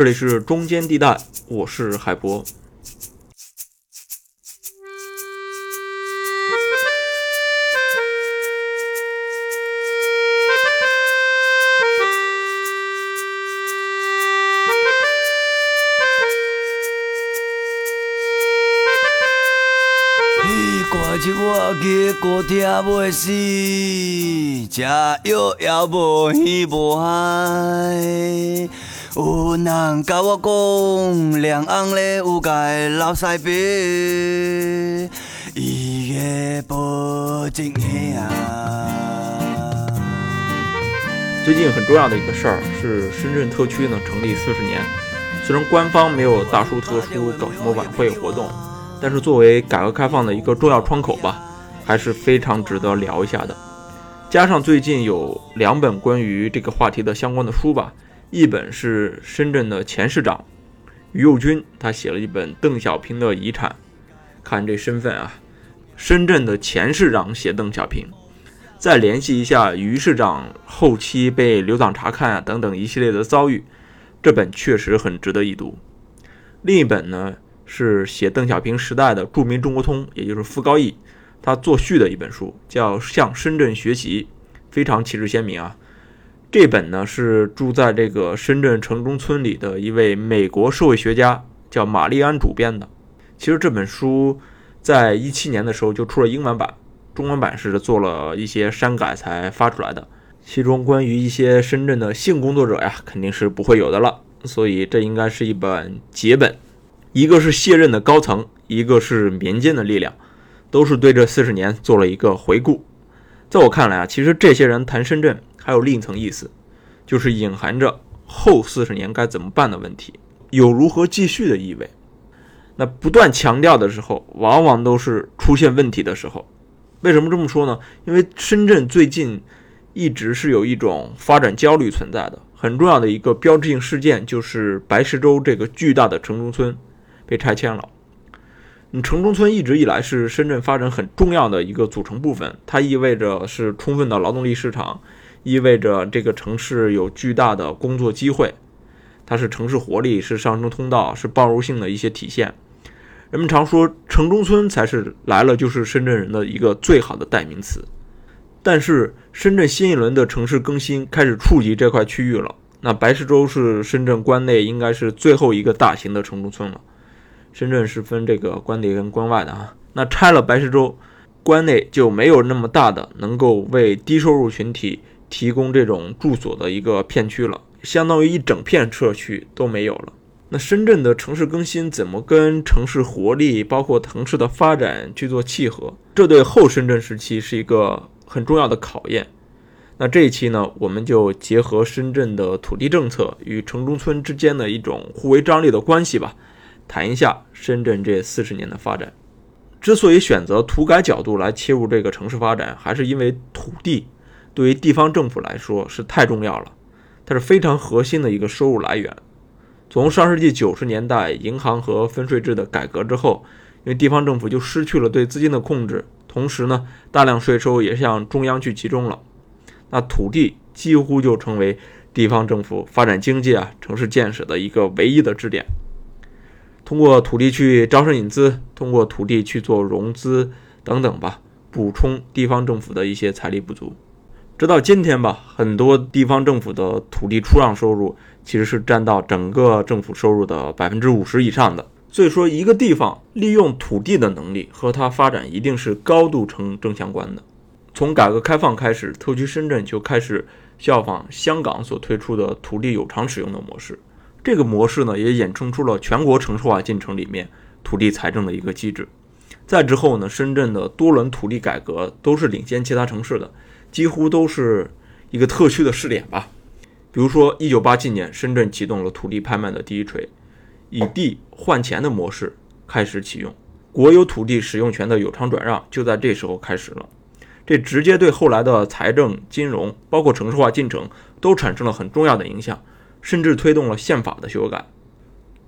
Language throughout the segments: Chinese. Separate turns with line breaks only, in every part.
这里是中间地带，我是海博。
歌曲我记歌听袂死，食药也无鱼无海。有人甲我讲，两红咧有界老西伯，伊个保证啊。
最近很重要的一个事儿是深圳特区呢成立四十年，虽然官方没有大书特书搞什么晚会活动。但是作为改革开放的一个重要窗口吧，还是非常值得聊一下的。加上最近有两本关于这个话题的相关的书吧，一本是深圳的前市长于右军，他写了一本邓小平的遗产。看这身份啊，深圳的前市长写邓小平，再联系一下于市长后期被留党察看啊等等一系列的遭遇，这本确实很值得一读。另一本呢？是写邓小平时代的著名中国通，也就是傅高义，他作序的一本书，叫《向深圳学习》，非常旗帜鲜明啊。这本呢是住在这个深圳城中村里的一位美国社会学家，叫玛丽安主编的。其实这本书在一七年的时候就出了英文版，中文版是做了一些删改才发出来的。其中关于一些深圳的性工作者呀，肯定是不会有的了，所以这应该是一本结本。一个是卸任的高层，一个是民间的力量，都是对这四十年做了一个回顾。在我看来啊，其实这些人谈深圳还有另一层意思，就是隐含着后四十年该怎么办的问题，有如何继续的意味。那不断强调的时候，往往都是出现问题的时候。为什么这么说呢？因为深圳最近一直是有一种发展焦虑存在的，很重要的一个标志性事件就是白石洲这个巨大的城中村。被拆迁了。嗯，城中村一直以来是深圳发展很重要的一个组成部分，它意味着是充分的劳动力市场，意味着这个城市有巨大的工作机会，它是城市活力，是上升通道，是包容性的一些体现。人们常说城中村才是来了就是深圳人的一个最好的代名词，但是深圳新一轮的城市更新开始触及这块区域了。那白石洲是深圳关内应该是最后一个大型的城中村了。深圳是分这个关内跟关外的啊，那拆了白石洲，关内就没有那么大的能够为低收入群体提供这种住所的一个片区了，相当于一整片社区都没有了。那深圳的城市更新怎么跟城市活力，包括城市的发展去做契合？这对后深圳时期是一个很重要的考验。那这一期呢，我们就结合深圳的土地政策与城中村之间的一种互为张力的关系吧。谈一下深圳这四十年的发展。之所以选择土改角度来切入这个城市发展，还是因为土地对于地方政府来说是太重要了，它是非常核心的一个收入来源。从上世纪九十年代银行和分税制的改革之后，因为地方政府就失去了对资金的控制，同时呢，大量税收也向中央去集中了，那土地几乎就成为地方政府发展经济啊、城市建设的一个唯一的支点。通过土地去招商引资，通过土地去做融资等等吧，补充地方政府的一些财力不足。直到今天吧，很多地方政府的土地出让收入其实是占到整个政府收入的百分之五十以上的。所以说，一个地方利用土地的能力和它发展一定是高度成正相关的。从改革开放开始，特区深圳就开始效仿香港所推出的土地有偿使用的模式。这个模式呢，也衍生出了全国城市化进程里面土地财政的一个机制。再之后呢，深圳的多轮土地改革都是领先其他城市的，几乎都是一个特区的试点吧。比如说，一九八七年，深圳启动了土地拍卖的第一锤，以地换钱的模式开始启用，国有土地使用权的有偿转让就在这时候开始了。这直接对后来的财政、金融，包括城市化进程都产生了很重要的影响。甚至推动了宪法的修改，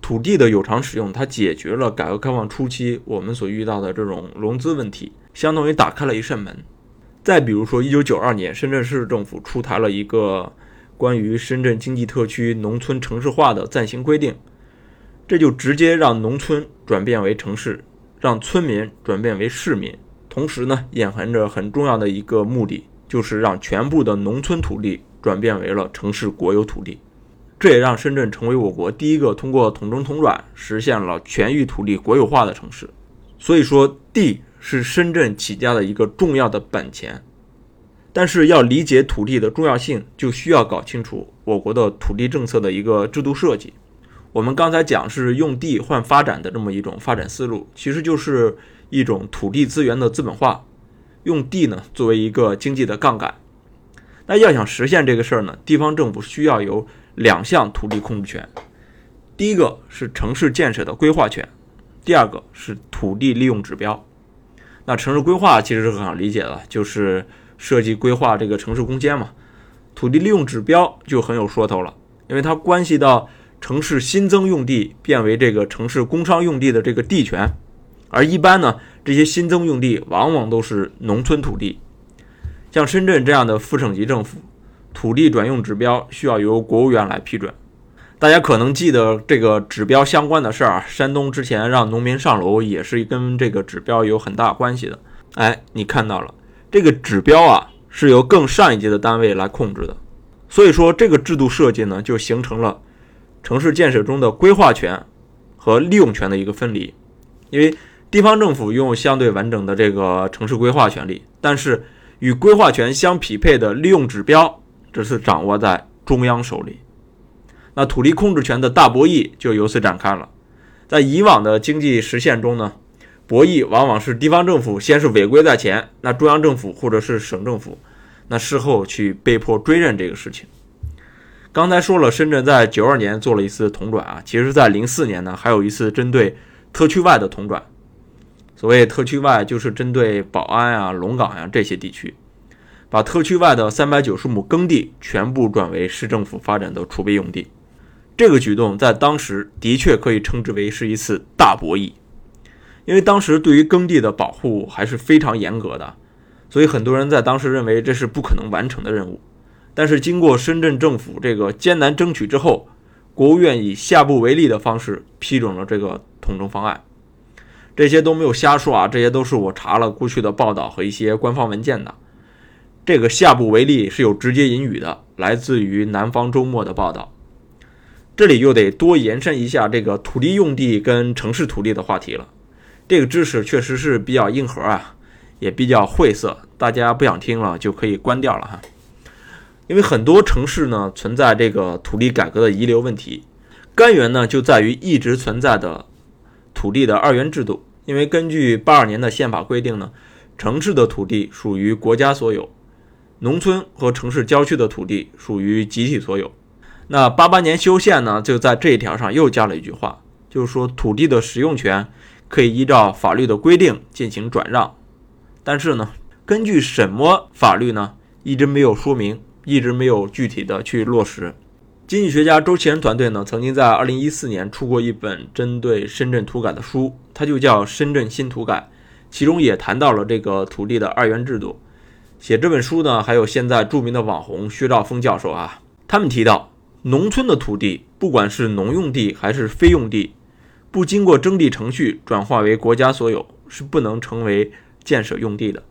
土地的有偿使用，它解决了改革开放初期我们所遇到的这种融资问题，相当于打开了一扇门。再比如说，一九九二年，深圳市政府出台了一个关于深圳经济特区农村城市化的暂行规定，这就直接让农村转变为城市，让村民转变为市民，同时呢，隐含着很重要的一个目的，就是让全部的农村土地转变为了城市国有土地。这也让深圳成为我国第一个通过统征统转实现了全域土地国有化的城市。所以说，地是深圳起家的一个重要的本钱。但是要理解土地的重要性，就需要搞清楚我国的土地政策的一个制度设计。我们刚才讲是用地换发展的这么一种发展思路，其实就是一种土地资源的资本化，用地呢作为一个经济的杠杆。那要想实现这个事儿呢，地方政府需要有两项土地控制权，第一个是城市建设的规划权，第二个是土地利用指标。那城市规划其实是很好理解的，就是。设计规划这个城市空间嘛，土地利用指标就很有说头了，因为它关系到城市新增用地变为这个城市工商用地的这个地权，而一般呢，这些新增用地往往都是农村土地，像深圳这样的副省级政府，土地转用指标需要由国务院来批准。大家可能记得这个指标相关的事儿啊，山东之前让农民上楼也是跟这个指标有很大关系的。哎，你看到了。这个指标啊是由更上一级的单位来控制的，所以说这个制度设计呢就形成了城市建设中的规划权和利用权的一个分离。因为地方政府拥有相对完整的这个城市规划权利，但是与规划权相匹配的利用指标，这是掌握在中央手里。那土地控制权的大博弈就由此展开了。在以往的经济实现中呢。博弈往往是地方政府先是违规在前，那中央政府或者是省政府，那事后去被迫追认这个事情。刚才说了，深圳在九二年做了一次统转啊，其实在零四年呢还有一次针对特区外的统转。所谓特区外，就是针对宝安啊、龙岗呀这些地区，把特区外的三百九十亩耕地全部转为市政府发展的储备用地。这个举动在当时的确可以称之为是一次大博弈。因为当时对于耕地的保护还是非常严格的，所以很多人在当时认为这是不可能完成的任务。但是经过深圳政府这个艰难争取之后，国务院以下不为例的方式批准了这个统征方案。这些都没有瞎说啊，这些都是我查了过去的报道和一些官方文件的。这个下不为例是有直接引语的，来自于南方周末的报道。这里又得多延伸一下这个土地用地跟城市土地的话题了。这个知识确实是比较硬核啊，也比较晦涩，大家不想听了就可以关掉了哈。因为很多城市呢存在这个土地改革的遗留问题，根源呢就在于一直存在的土地的二元制度。因为根据八二年的宪法规定呢，城市的土地属于国家所有，农村和城市郊区的土地属于集体所有。那八八年修宪呢，就在这一条上又加了一句话，就是说土地的使用权。可以依照法律的规定进行转让，但是呢，根据什么法律呢？一直没有说明，一直没有具体的去落实。经济学家周其仁团队呢，曾经在二零一四年出过一本针对深圳土改的书，它就叫《深圳新土改》，其中也谈到了这个土地的二元制度。写这本书呢，还有现在著名的网红薛兆丰教授啊，他们提到，农村的土地，不管是农用地还是非用地。不经过征地程序转化为国家所有是不能成为建设用地的。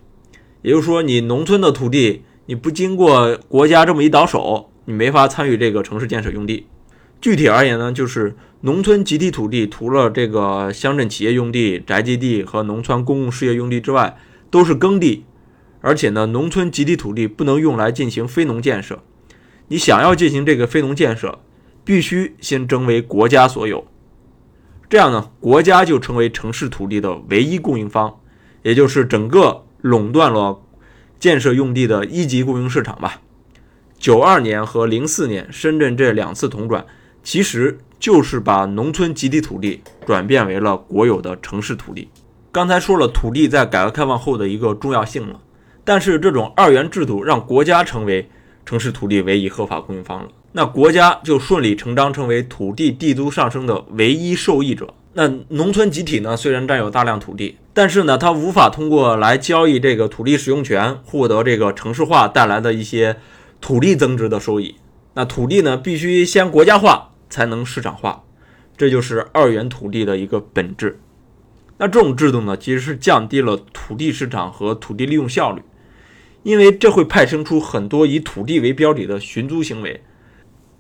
也就是说，你农村的土地，你不经过国家这么一倒手，你没法参与这个城市建设用地。具体而言呢，就是农村集体土地除了这个乡镇企业用地、宅基地和农村公共事业用地之外，都是耕地。而且呢，农村集体土地不能用来进行非农建设。你想要进行这个非农建设，必须先征为国家所有。这样呢，国家就成为城市土地的唯一供应方，也就是整个垄断了建设用地的一级供应市场吧。九二年和零四年深圳这两次统转，其实就是把农村集体土地转变为了国有的城市土地。刚才说了土地在改革开放后的一个重要性了，但是这种二元制度让国家成为城市土地唯一合法供应方了。那国家就顺理成章成为土地地租上升的唯一受益者。那农村集体呢，虽然占有大量土地，但是呢，它无法通过来交易这个土地使用权，获得这个城市化带来的一些土地增值的收益。那土地呢，必须先国家化才能市场化，这就是二元土地的一个本质。那这种制度呢，其实是降低了土地市场和土地利用效率，因为这会派生出很多以土地为标的的寻租行为。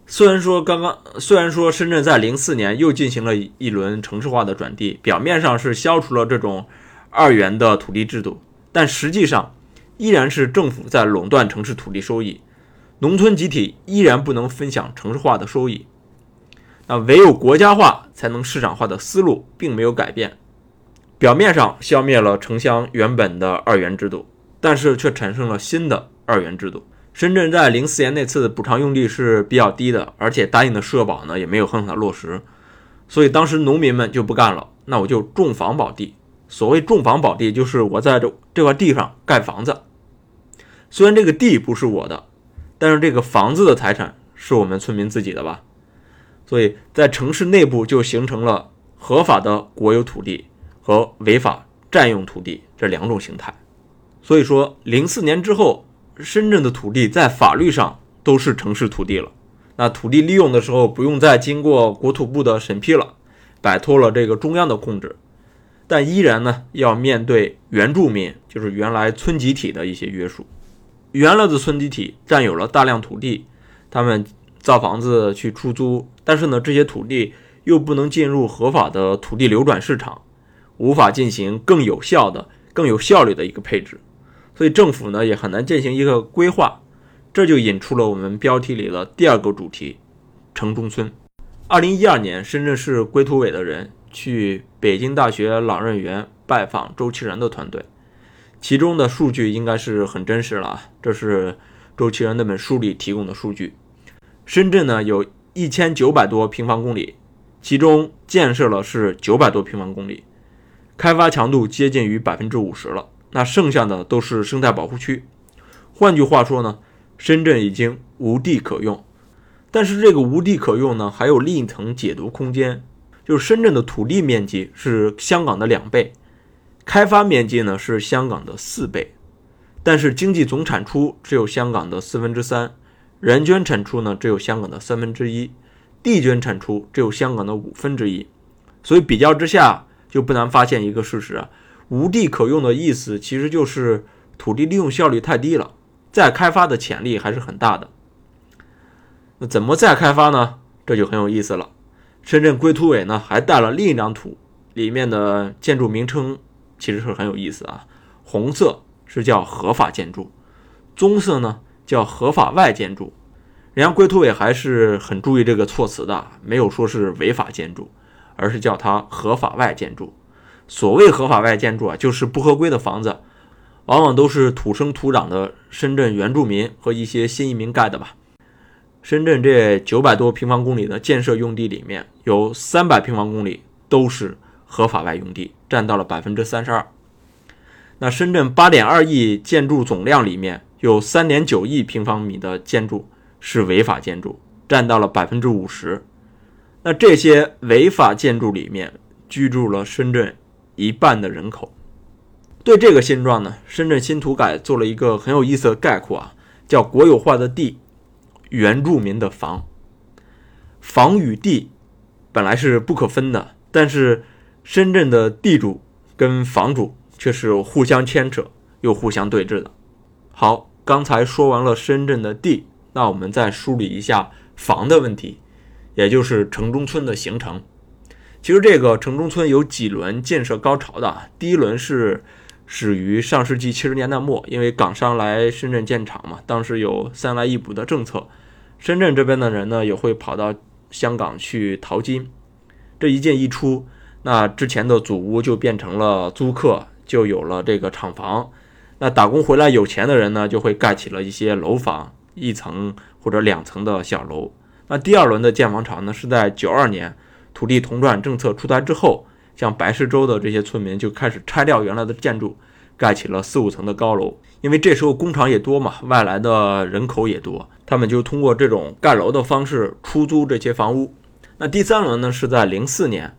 虽然说刚刚，虽然说深圳在零四年又进行了一轮城市化的转地，表面上是消除了这种二元的土地制度，但实际上依然是政府在垄断城市土地收益，农村集体依然不能分享城市化的收益。那唯有国家化才能市场化的思路并没有改变，表面上消灭了城乡原本的二元制度，但是却产生了新的二元制度。深圳在零四年那次的补偿用地是比较低的，而且答应的社保呢也没有很好的落实，所以当时农民们就不干了，那我就种房保地。所谓种房保地，就是我在这这块地上盖房子。虽然这个地不是我的，但是这个房子的财产是我们村民自己的吧？所以在城市内部就形成了合法的国有土地和违法占用土地这两种形态。所以说，零四年之后。深圳的土地在法律上都是城市土地了，那土地利用的时候不用再经过国土部的审批了，摆脱了这个中央的控制，但依然呢要面对原住民，就是原来村集体的一些约束。原来的村集体占有了大量土地，他们造房子去出租，但是呢这些土地又不能进入合法的土地流转市场，无法进行更有效的、更有效率的一个配置。所以政府呢也很难进行一个规划，这就引出了我们标题里的第二个主题——城中村。二零一二年，深圳市规土委的人去北京大学朗润园拜访周其仁的团队，其中的数据应该是很真实了啊。这是周其仁那本书里提供的数据。深圳呢有一千九百多平方公里，其中建设了是九百多平方公里，开发强度接近于百分之五十了。那剩下的都是生态保护区，换句话说呢，深圳已经无地可用。但是这个无地可用呢，还有另一层解读空间，就是深圳的土地面积是香港的两倍，开发面积呢是香港的四倍，但是经济总产出只有香港的四分之三，人均产出呢只有香港的三分之一，地均产出只有香港的五分之一。所以比较之下，就不难发现一个事实啊。无地可用的意思，其实就是土地利用效率太低了，再开发的潜力还是很大的。那怎么再开发呢？这就很有意思了。深圳规土委呢还带了另一张图，里面的建筑名称其实是很有意思啊。红色是叫合法建筑，棕色呢叫合法外建筑。人家规土委还是很注意这个措辞的，没有说是违法建筑，而是叫它合法外建筑。所谓合法外建筑啊，就是不合规的房子，往往都是土生土长的深圳原住民和一些新移民盖的吧。深圳这九百多平方公里的建设用地里面，有三百平方公里都是合法外用地，占到了百分之三十二。那深圳八点二亿建筑总量里面，有三点九亿平方米的建筑是违法建筑，占到了百分之五十。那这些违法建筑里面居住了深圳。一半的人口，对这个现状呢，深圳新土改做了一个很有意思的概括啊，叫国有化的地，原住民的房。房与地本来是不可分的，但是深圳的地主跟房主却是互相牵扯又互相对峙的。好，刚才说完了深圳的地，那我们再梳理一下房的问题，也就是城中村的形成。其实这个城中村有几轮建设高潮的，第一轮是始于上世纪七十年代末，因为港商来深圳建厂嘛，当时有三来一补的政策，深圳这边的人呢也会跑到香港去淘金，这一进一出，那之前的祖屋就变成了租客，就有了这个厂房，那打工回来有钱的人呢就会盖起了一些楼房，一层或者两层的小楼。那第二轮的建房潮呢是在九二年。土地同转政策出台之后，像白石洲的这些村民就开始拆掉原来的建筑，盖起了四五层的高楼。因为这时候工厂也多嘛，外来的人口也多，他们就通过这种盖楼的方式出租这些房屋。那第三轮呢，是在零四年，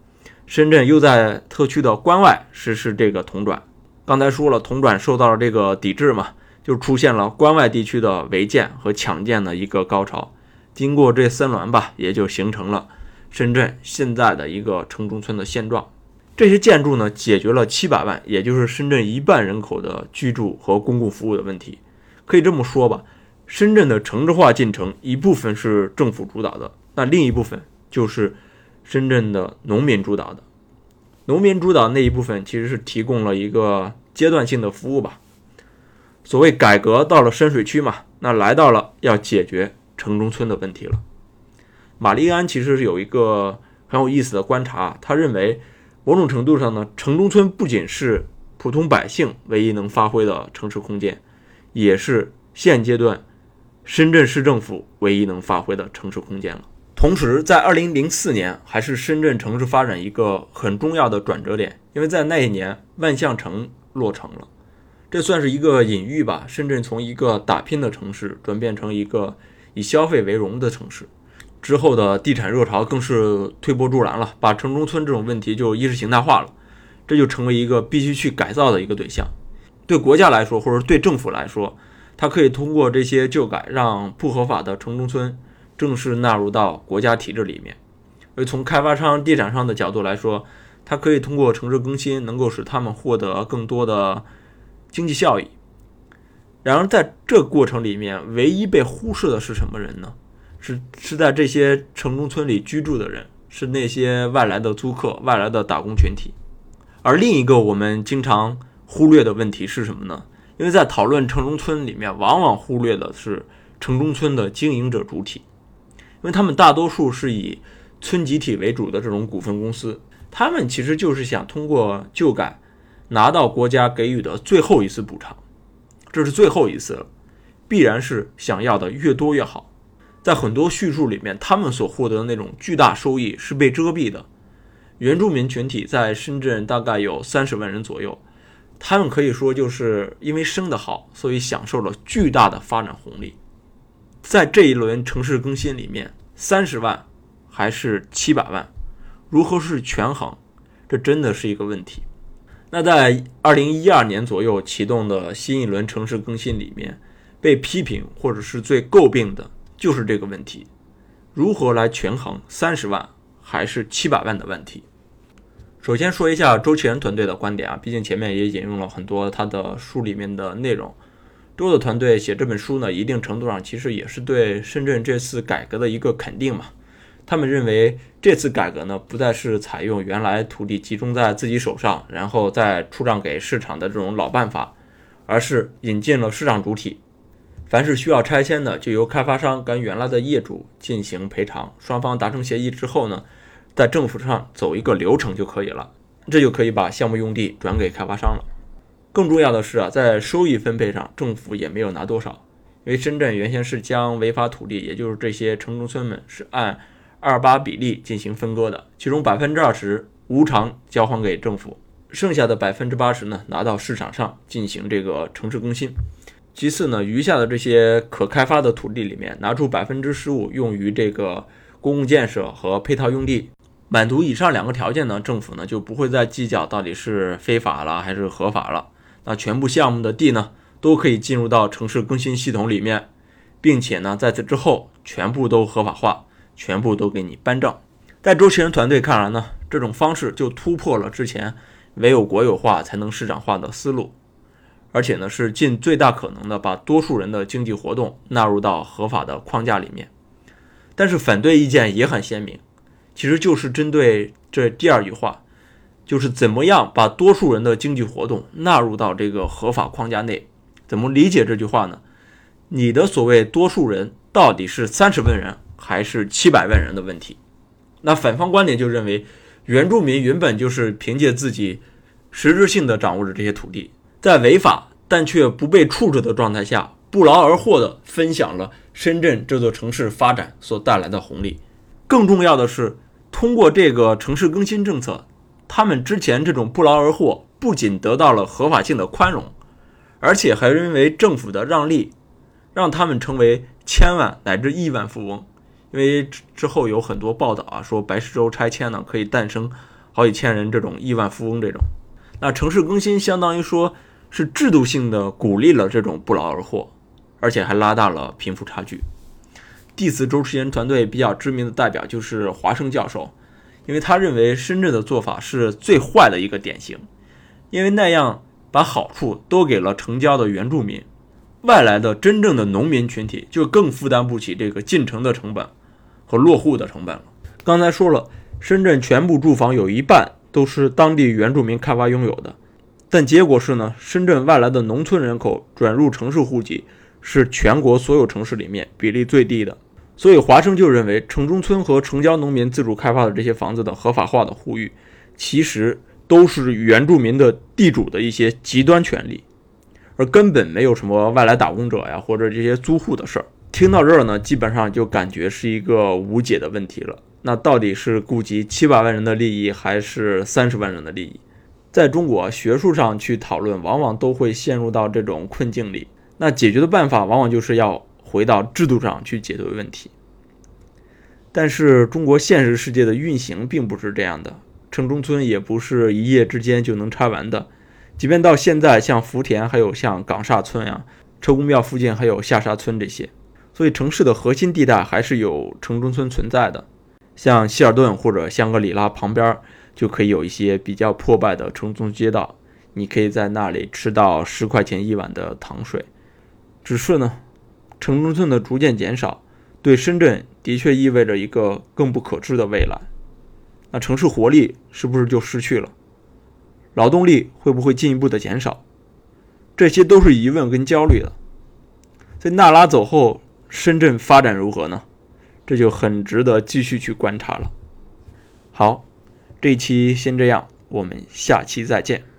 深圳又在特区的关外实施这个同转。刚才说了，同转受到了这个抵制嘛，就出现了关外地区的违建和抢建的一个高潮。经过这三轮吧，也就形成了深圳现在的一个城中村的现状。这些建筑呢，解决了七百万，也就是深圳一半人口的居住和公共服务的问题。可以这么说吧，深圳的城市化进程一部分是政府主导的，那另一部分就是深圳的农民主导的。农民主导那一部分其实是提供了一个阶段性的服务吧。所谓改革到了深水区嘛，那来到了要解决城中村的问题了。玛丽安其实是有一个很有意思的观察，他认为。某种程度上呢，城中村不仅是普通百姓唯一能发挥的城市空间，也是现阶段深圳市政府唯一能发挥的城市空间了。同时，在二零零四年，还是深圳城市发展一个很重要的转折点，因为在那一年，万象城落成了，这算是一个隐喻吧。深圳从一个打拼的城市转变成一个以消费为荣的城市。之后的地产热潮更是推波助澜了，把城中村这种问题就意识形态化了，这就成为一个必须去改造的一个对象。对国家来说，或者对政府来说，它可以通过这些旧改，让不合法的城中村正式纳入到国家体制里面。而从开发商、地产商的角度来说，它可以通过城市更新，能够使他们获得更多的经济效益。然而，在这过程里面，唯一被忽视的是什么人呢？是是在这些城中村里居住的人，是那些外来的租客、外来的打工群体。而另一个我们经常忽略的问题是什么呢？因为在讨论城中村里面，往往忽略的是城中村的经营者主体，因为他们大多数是以村集体为主的这种股份公司，他们其实就是想通过旧改拿到国家给予的最后一次补偿，这是最后一次了，必然是想要的越多越好。在很多叙述里面，他们所获得的那种巨大收益是被遮蔽的。原住民群体在深圳大概有三十万人左右，他们可以说就是因为生得好，所以享受了巨大的发展红利。在这一轮城市更新里面，三十万还是七百万，如何是权衡？这真的是一个问题。那在二零一二年左右启动的新一轮城市更新里面，被批评或者是最诟病的。就是这个问题，如何来权衡三十万还是七百万的问题？首先说一下周启仁团队的观点啊，毕竟前面也引用了很多他的书里面的内容。周的团队写这本书呢，一定程度上其实也是对深圳这次改革的一个肯定嘛。他们认为这次改革呢，不再是采用原来土地集中在自己手上，然后再出让给市场的这种老办法，而是引进了市场主体。凡是需要拆迁的，就由开发商跟原来的业主进行赔偿。双方达成协议之后呢，在政府上走一个流程就可以了，这就可以把项目用地转给开发商了。更重要的是啊，在收益分配上，政府也没有拿多少，因为深圳原先是将违法土地，也就是这些城中村们是按二八比例进行分割的，其中百分之二十无偿交还给政府，剩下的百分之八十呢，拿到市场上进行这个城市更新。其次呢，余下的这些可开发的土地里面，拿出百分之十五用于这个公共建设和配套用地，满足以上两个条件呢，政府呢就不会再计较到底是非法了还是合法了。那全部项目的地呢，都可以进入到城市更新系统里面，并且呢，在此之后全部都合法化，全部都给你颁证。在周其仁团队看来呢，这种方式就突破了之前唯有国有化才能市场化的思路。而且呢，是尽最大可能的把多数人的经济活动纳入到合法的框架里面。但是反对意见也很鲜明，其实就是针对这第二句话，就是怎么样把多数人的经济活动纳入到这个合法框架内？怎么理解这句话呢？你的所谓多数人到底是三十万人还是七百万人的问题？那反方观点就认为，原住民原本就是凭借自己实质性的掌握着这些土地。在违法但却不被处置的状态下，不劳而获地分享了深圳这座城市发展所带来的红利。更重要的是，通过这个城市更新政策，他们之前这种不劳而获不仅得到了合法性的宽容，而且还因为政府的让利，让他们成为千万乃至亿万富翁。因为之后有很多报道啊，说白石洲拆迁呢可以诞生好几千人这种亿万富翁这种。那城市更新相当于说。是制度性的鼓励了这种不劳而获，而且还拉大了贫富差距。第四周期人团队比较知名的代表就是华生教授，因为他认为深圳的做法是最坏的一个典型，因为那样把好处都给了城郊的原住民，外来的真正的农民群体就更负担不起这个进城的成本和落户的成本了。刚才说了，深圳全部住房有一半都是当地原住民开发拥有的，但结果是呢，深圳外来的农村人口转入城市户籍。是全国所有城市里面比例最低的，所以华生就认为城中村和城郊农民自主开发的这些房子的合法化的呼吁，其实都是原住民的地主的一些极端权利，而根本没有什么外来打工者呀或者这些租户的事儿。听到这儿呢，基本上就感觉是一个无解的问题了。那到底是顾及七百万人的利益，还是三十万人的利益？在中国学术上去讨论，往往都会陷入到这种困境里。那解决的办法往往就是要回到制度上去解决问题，但是中国现实世界的运行并不是这样的，城中村也不是一夜之间就能拆完的，即便到现在，像福田还有像岗厦村呀、车公庙附近还有下沙村这些，所以城市的核心地带还是有城中村存在的，像希尔顿或者香格里拉旁边就可以有一些比较破败的城中街道，你可以在那里吃到十块钱一碗的糖水。只是呢，城中村的逐渐减少，对深圳的确意味着一个更不可知的未来。那城市活力是不是就失去了？劳动力会不会进一步的减少？这些都是疑问跟焦虑的。在娜拉走后，深圳发展如何呢？这就很值得继续去观察了。好，这一期先这样，我们下期再见。